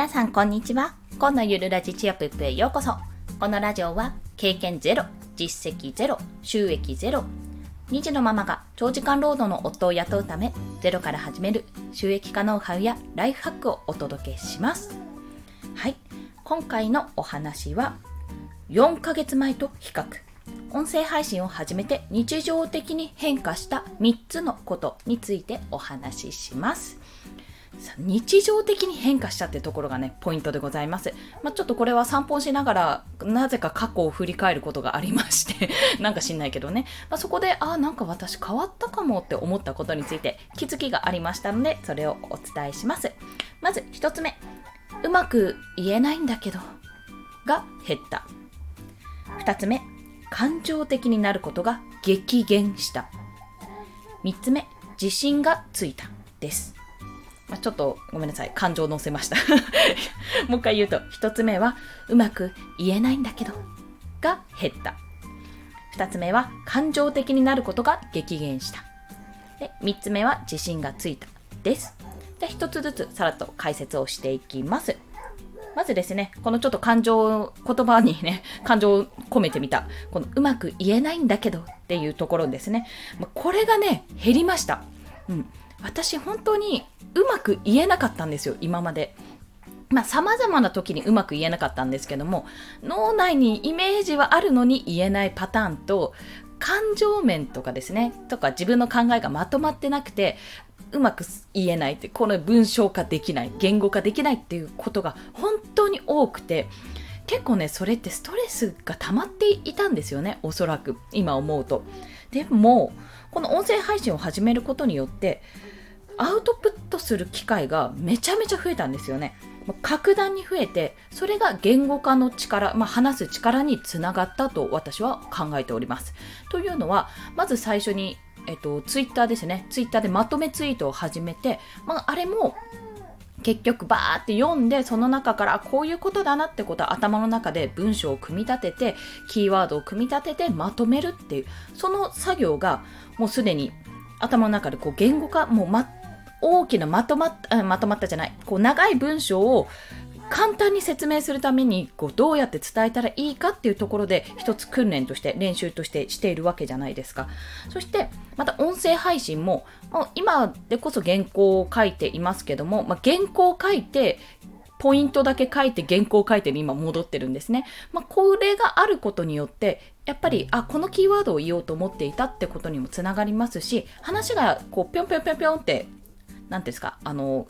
皆さんこんにちは。今のゆるラジチアプップへようこそ。このラジオは経験ゼロ実績ゼロ収益ゼロ2児のママが長時間労働の夫を雇うためゼロから始める収益化ノウハウやライフハックをお届けします。はい。今回のお話は4ヶ月前と比較。音声配信を始めて日常的に変化した3つのことについてお話しします。日常的に変化したってところがねポイントでございます、まあ、ちょっとこれは散歩しながらなぜか過去を振り返ることがありまして なんか知んないけどね、まあ、そこであなんか私変わったかもって思ったことについて気づきがありましたのでそれをお伝えします。まず1つ目。うまく言えないんだけどが減った。2つ目。感情的になることが激減した。3つ目。自信がついた。です。まあ、ちょっとごめんなさい。感情を乗せました。もう一回言うと1つ目はうまく言えないんだけどが減った。2つ目は感情的になることが激減した。で3つ目は自信がついたです。で1つずつさらっと解説をしていきます。まずですね、このちょっと感情、言葉にね、感情を込めてみた、このうまく言えないんだけどっていうところですね。これがね、減りました。うん。私本当にうまく言えなかったんですよ、今まで。まあ、様々な時にうまく言えなかったんですけども、脳内にイメージはあるのに言えないパターンと、感情面とかですね、とか自分の考えがまとまってなくて、うまく言えないって、この文章化できない、言語化できないっていうことが本当に多くて、結構ね、それってストレスが溜まっていたんですよね、おそらく、今思うと。でも、この音声配信を始めることによって、アウトプットする機会がめちゃめちゃ増えたんですよね。格段に増えて、それが言語化の力、まあ、話す力につながったと私は考えております。というのは、まず最初に、えっと、ツイッターですね。ツイッターでまとめツイートを始めて、まあ、あれも結局バーって読んでその中からこういうことだなってことは頭の中で文章を組み立ててキーワードを組み立ててまとめるっていうその作業がもうすでに頭の中でこう言語化もう大きなまとまった、まとまったじゃない、こう長い文章を簡単に説明するためにこうどうやって伝えたらいいかっていうところで一つ訓練として練習としてしているわけじゃないですか。そしてまた音声配信ももう今でこそ原稿を書いていますけども、まあ、原稿を書いてポイントだけ書いて原稿を書いて今戻ってるんですね。まあ、これがあることによってやっぱりあこのキーワードを言おうと思っていたってことにもつながりますし話がこうぴょんぴょんぴょんぴょんって何ですか、あの、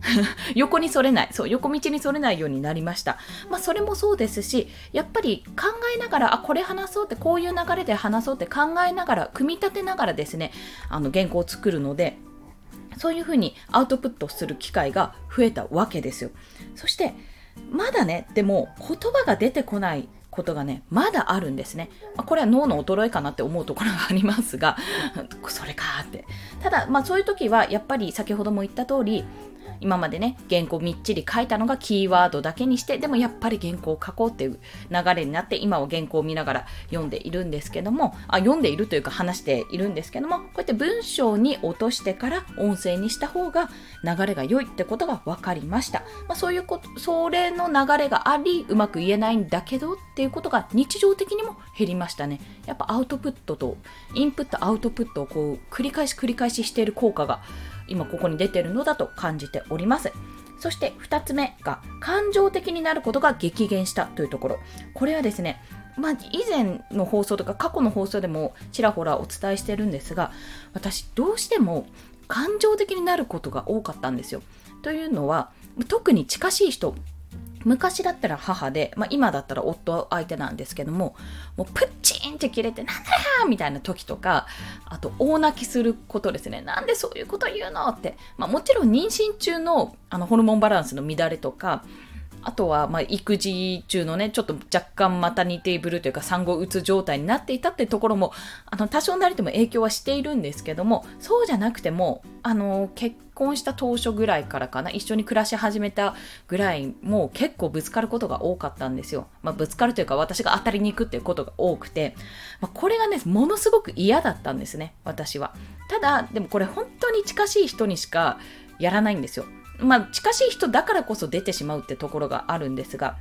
横にそれない、そう、横道にそれないようになりました。まあ、それもそうですし、やっぱり考えながら、あ、これ話そうって、こういう流れで話そうって考えながら、組み立てながらですね、あの、原稿を作るので、そういうふうにアウトプットする機会が増えたわけですよ。そして、まだね、でも言葉が出てこないことがね、まだあるんですね。まあ、これは脳の衰えかなって思うところがありますが、それかって。ただ、まあそういう時は、やっぱり先ほども言った通り、今までね、原稿みっちり書いたのがキーワードだけにして、でもやっぱり原稿を書こうっていう流れになって、今は原稿を見ながら読んでいるんですけども、あ、読んでいるというか話しているんですけども、こうやって文章に落としてから音声にした方が流れが良いってことが分かりました。まあ、そういうこと、それの流れがあり、うまく言えないんだけどってていうことが日常的にも減りましたね。やっぱアウトプットと、インプットアウトプットをこう繰り返し繰り返ししている効果が今ここに出てるのだと感じております。そして2つ目が感情的になることが激減したというところ。これはですね、まあ、以前の放送とか過去の放送でもちらほらお伝えしてるんですが、私どうしても感情的になることが多かったんですよ。というのは、特に近しい人、昔だったら母で、まあ、今だったら夫相手なんですけども、もうプッチンって切れて、なんだよみたいな時とか、あと大泣きすることですね。なんでそういうこと言うのって。まあ、もちろん妊娠中のあのホルモンバランスの乱れとか、あとは、まあ、育児中のね、ちょっと若干マタニティブルというか産後うつ状態になっていたっていうところも、あの、多少なりとも影響はしているんですけども、そうじゃなくても、あの、結婚した当初ぐらいからかな、一緒に暮らし始めたぐらい、もう結構ぶつかることが多かったんですよ。まあ、ぶつかるというか、私が当たりに行くっていうことが多くて、まあ、これがね、ものすごく嫌だったんですね、私は。ただ、でもこれ本当に近しい人にしかやらないんですよ。まあ、近しい人だからこそ出てしまうってところがあるんですが、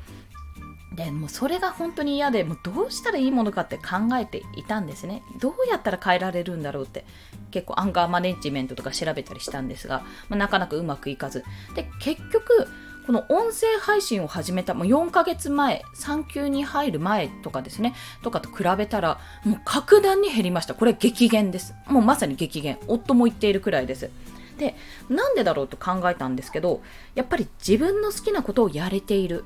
でもそれが本当に嫌でもうどうしたらいいものかって考えていたんですね。どうやったら変えられるんだろうって結構アンガーマネジメントとか調べたりしたんですが、まあ、なかなかうまくいかず。で結局この音声配信を始めたもう4ヶ月前産休に入る前とかですねとかと比べたらもう格段に減りました。これ激減です。もうまさに激減。夫も言っているくらいです。でなんでだろうと考えたんですけどやっぱり自分の好きなことをやれている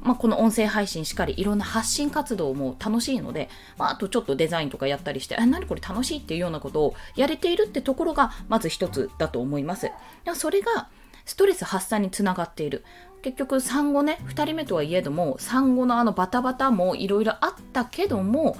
まあ、この音声配信しっかりいろんな発信活動も楽しいので、まあ、あとちょっとデザインとかやったりして、え、何これ楽しいっていうようなことをやれているってところがまず一つだと思います。それがストレス発散につながっている。結局産後ね、2人目とはいえども、産後のあのバタバタもいろいろあったけども、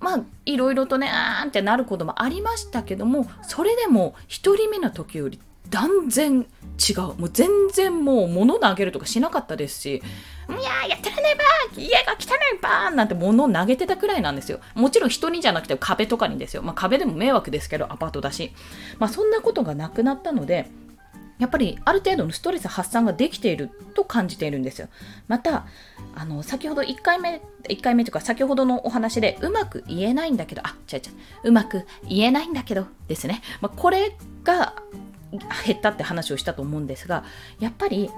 まあ、いろいろとね、あーんってなることもありましたけども、それでも1人目の時より断然違う。もう全然もう物投げるとかしなかったですし、いややってらねえばー家が汚いばーなんて物投げてたくらいなんですよ。もちろん人にじゃなくて壁とかにですよ。まあ壁でも迷惑ですけど、アパートだし。まあそんなことがなくなったので、やっぱりある程度のストレス発散ができていると感じているんですよ。また、あの、先ほど1回目、1回目というか先ほどのお話でうまく言えないんだけど、あ、違う違う、うまく言えないんだけどですね。まあ、これが減ったって話をしたと思うんですが、やっぱり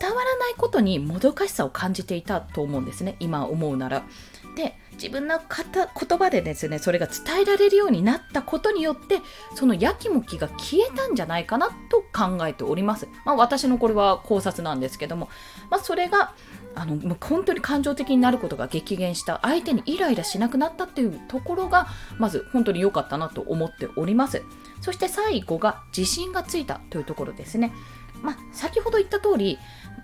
伝わらないことにもどかしさを感じていたと思うんですね今思うなら。で自分の言葉でですねそれが伝えられるようになったことによってそのやきもきが消えたんじゃないかなと考えております。まあ、私のこれは考察なんですけども、まあ、それがあの本当に感情的になることが激減した相手にイライラしなくなったっていうところがまず本当に良かったなと思っておりますそして最後が自信がついたというところですねまあ、先ほど言った通り、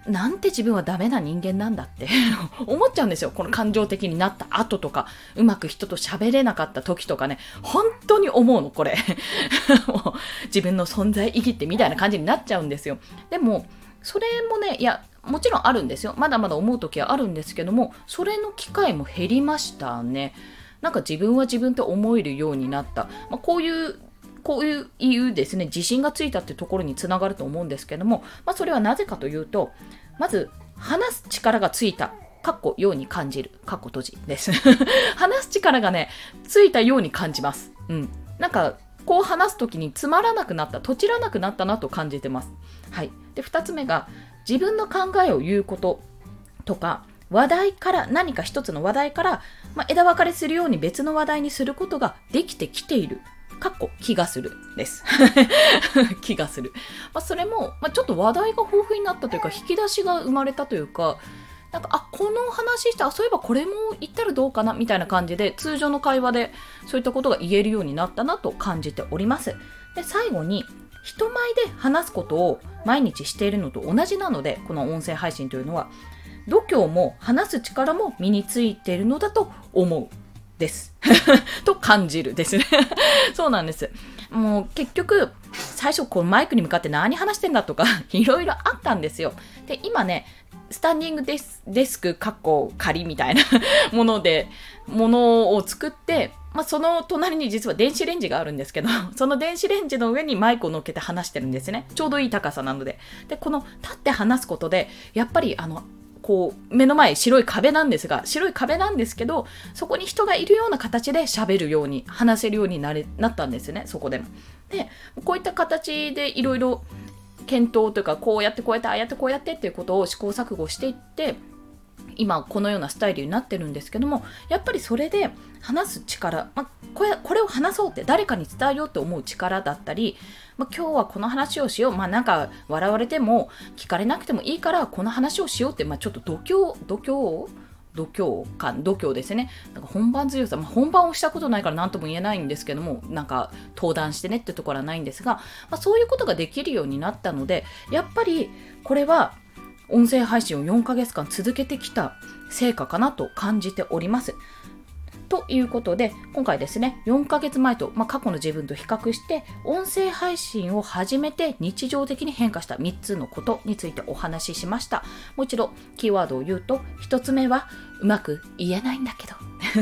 なんて自分はダメな人間なんだって 思っちゃうんですよ。この感情的になった後とか、うまく人と喋れなかった時とかね、本当に思うの、これ。もう自分の存在意義ってみたいな感じになっちゃうんですよ。でも、それもね、いや、もちろんあるんですよ。まだまだ思う時はあるんですけども、それの機会も減りましたね。なんか自分は自分って思えるようになった。まあ、こういうこういうですね自信がついたってところにつながると思うんですけども、まあ、それはなぜかというとまず話す力がついたかっこように感じるかっこ閉じです。話す力がねついたように感じます。うん。なんかこう話す時につまらなくなったとちらなくなったなと感じてます。はい。で2つ目が自分の考えを言うこととか話題から何か一つの話題から、まあ、枝分かれするように別の話題にすることができてきている。かっこ気がするです。気がする。まあ、それも、まあ、ちょっと話題が豊富になったというか、引き出しが生まれたというか、なんか、あ、この話した、そういえばこれも言ったらどうかなみたいな感じで、通常の会話でそういったことが言えるようになったなと感じております。で、最後に、人前で話すことを毎日しているのと同じなので、この音声配信というのは、度胸も話す力も身についているのだと思うです。と感じるですね そうなんです。もう結局、最初このマイクに向かって何話してんだとか いろいろあったんですよ。で、今ね、スタンディングデスデスク、カッコ仮みたいなもので、ものを作って、まあ、その隣に実は電子レンジがあるんですけど、その電子レンジの上にマイクを乗っけて話してるんですね。ちょうどいい高さなので。で、この立って話すことで、やっぱりあの、こう、目の前白い壁なんですが、白い壁なんですけど、そこに人がいるような形で喋るように、話せるようになれなったんですね、そこでも。で、こういった形でいろいろ検討というか、こうやってこうやって、ああやってこうやってっていうことを試行錯誤していって、今このようなスタイルになってるんですけどもやっぱりそれで話す力、まあ、これこれを話そうって誰かに伝えようって思う力だったり、まあ、今日はこの話をしようまあなんか笑われても聞かれなくてもいいからこの話をしようって、まあ、ちょっと度胸度胸度胸感度胸ですね。なんか本番強さ、まあ、本番をしたことないから何とも言えないんですけどもなんか登壇してねってところはないんですが、まあ、そういうことができるようになったのでやっぱりこれは音声配信を4ヶ月間続けてきた成果かなと感じております。ということで、今回ですね、4ヶ月前と、まあ、過去の自分と比較して、音声配信を始めて日常的に変化した3つのことについてお話ししました。もう一度、キーワードを言うと、1つ目は、うまく言えないんだけど、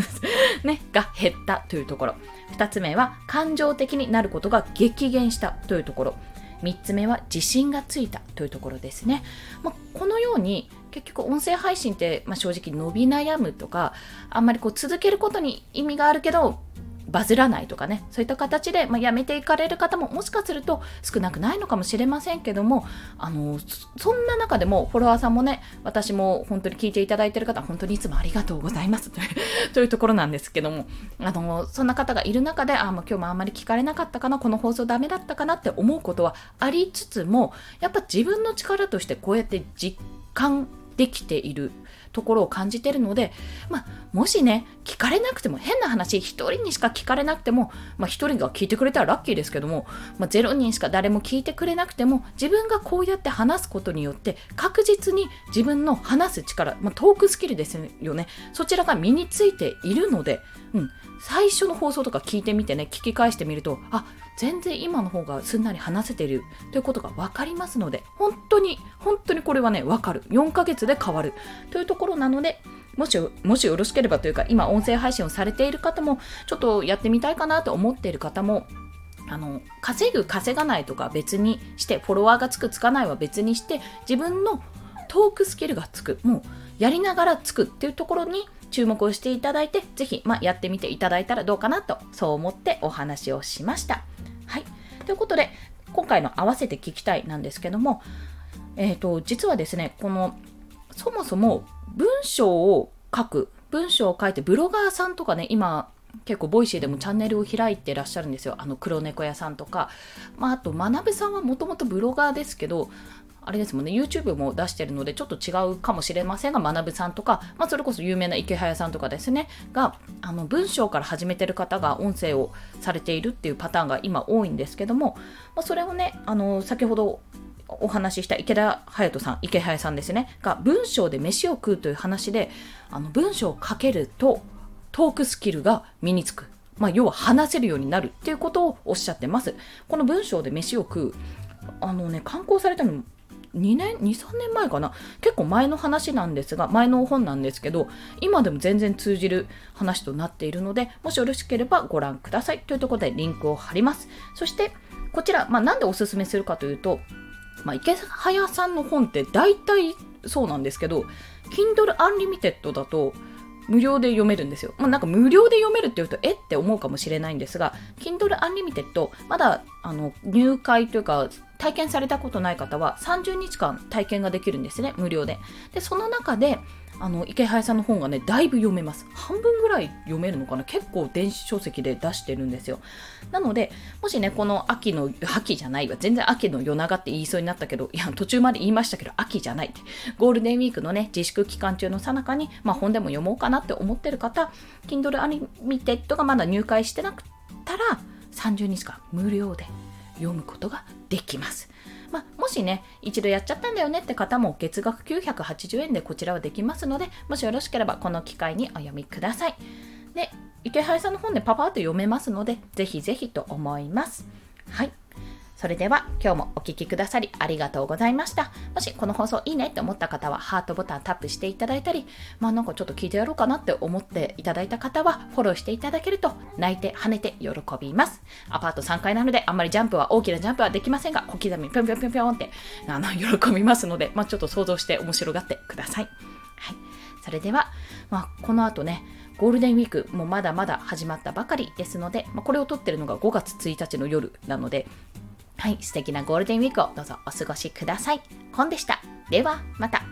ね、が減ったというところ。2つ目は、感情的になることが激減したというところ。3つ目は自信がついたというところですね。まあ、このように結局音声配信って、まあ、正直伸び悩むとかあんまりこう続けることに意味があるけどバズらないとかねそういった形で、まあ、やめていかれる方ももしかすると少なくないのかもしれませんけどもあのそんな中でもフォロワーさんもね私も本当に聞いていただいてる方本当にいつもありがとうございますという というところなんですけどもあのそんな方がいる中であもう今日もあんまり聞かれなかったかなこの放送ダメだったかなって思うことはありつつもやっぱ自分の力としてこうやって実感できているところを感じてるので、まあ、もしね、聞かれなくても、変な話、1人にしか聞かれなくても、まあ、1人が聞いてくれたらラッキーですけども、まあ、0人しか誰も聞いてくれなくても、自分がこうやって話すことによって、確実に自分の話す力、まあ、トークスキルですよね、そちらが身についているので、うん、最初の放送とか聞いてみてね、聞き返してみると、あ、全然今の方がすんなり話せているということが分かりますので、本当に、本当にこれはね、分かる。4ヶ月で変わるというところなので、もし、もしよろしければというか、今音声配信をされている方も、ちょっとやってみたいかなと思っている方も、あの、稼ぐ、稼がないとか別にして、フォロワーがつく、つかないは別にして、自分のトークスキルがつく、もう、やりながらつくっていうところに注目をしていただいて、ぜひ、まあ、やってみていただいたらどうかなと、そう思ってお話をしました。はい。ということで、今回の合わせて聞きたいなんですけども、えっ、ー、と、実はですね、この、そもそも文章を書く、文章を書いて、ブロガーさんとかね、今、結構 Voicy でもチャンネルを開いてらっしゃるんですよ。あの黒猫屋さんとか。まあ、あと、学さんはもともとブロガーですけど、あれですもんね、YouTube も出してるので、ちょっと違うかもしれませんが、学さんとか、まあ、それこそ有名なイケハヤさんとかですね、が、あの、文章から始めてる方が音声をされているっていうパターンが今多いんですけども、まあ、それをね、あの、先ほどお話しした池田隼人さん、池早さんですね、が文章で飯を食うという話で、あの文章を書けるとトークスキルが身につく。まあ、要は話せるようになるっていうことをおっしゃってます。この文章で飯を食う、あのね、刊行されたの2年、2、3年前かな？結構前の話なんですが、前の本なんですけど、今でも全然通じる話となっているので、もしよろしければご覧ください。というところでリンクを貼ります。そして、こちら、まあ、なんでおすすめするかというと、まあ、池早さんの本って大体そうなんですけど、Kindle Unlimited だと、無料で読めるんですよ。まあ、なんか無料で読めるって言うと、え？って思うかもしれないんですが、Kindle Unlimited、まだあの入会というか、体験されたことない方は30日間体験ができるんですね、無料で。で、その中で、あの池原さんの本がねだいぶ読めます。半分ぐらい読めるのかな？結構電子書籍で出してるんですよ。なのでもしねこの秋の秋じゃないわ。全然秋の夜長って言いそうになったけどいや途中まで言いましたけど秋じゃないって。ゴールデンウィークのね自粛期間中の最中に、まあ、本でも読もうかなって思ってる方 Kindle Unlimited がまだ入会してなくたら30日間無料で読むことができますまあ、もしね、一度やっちゃったんだよねって方も月額980円でこちらはできますので、もしよろしければこの機会にお読みください。で、池原さんの本でパパッと読めますので、ぜひぜひと思います。はい。それでは今日もお聴きくださりありがとうございました。もしこの放送いいねって思った方はハートボタンタップしていただいたり、まあなんかちょっと聞いてやろうかなって思っていただいた方はフォローしていただけると泣いて跳ねて喜びます。アパート3階なのであんまりジャンプは大きなジャンプはできませんが、小刻みぴょんぴょんぴょんぴょんってあの喜びますので、まあちょっと想像して面白がってください。はい。それでは、まあこの後ね、ゴールデンウィークもまだまだ始まったばかりですので、まあ、これを撮ってるのが5月1日の夜なので、はい、素敵なゴールデンウィークをどうぞお過ごしください。コンでした。では、また。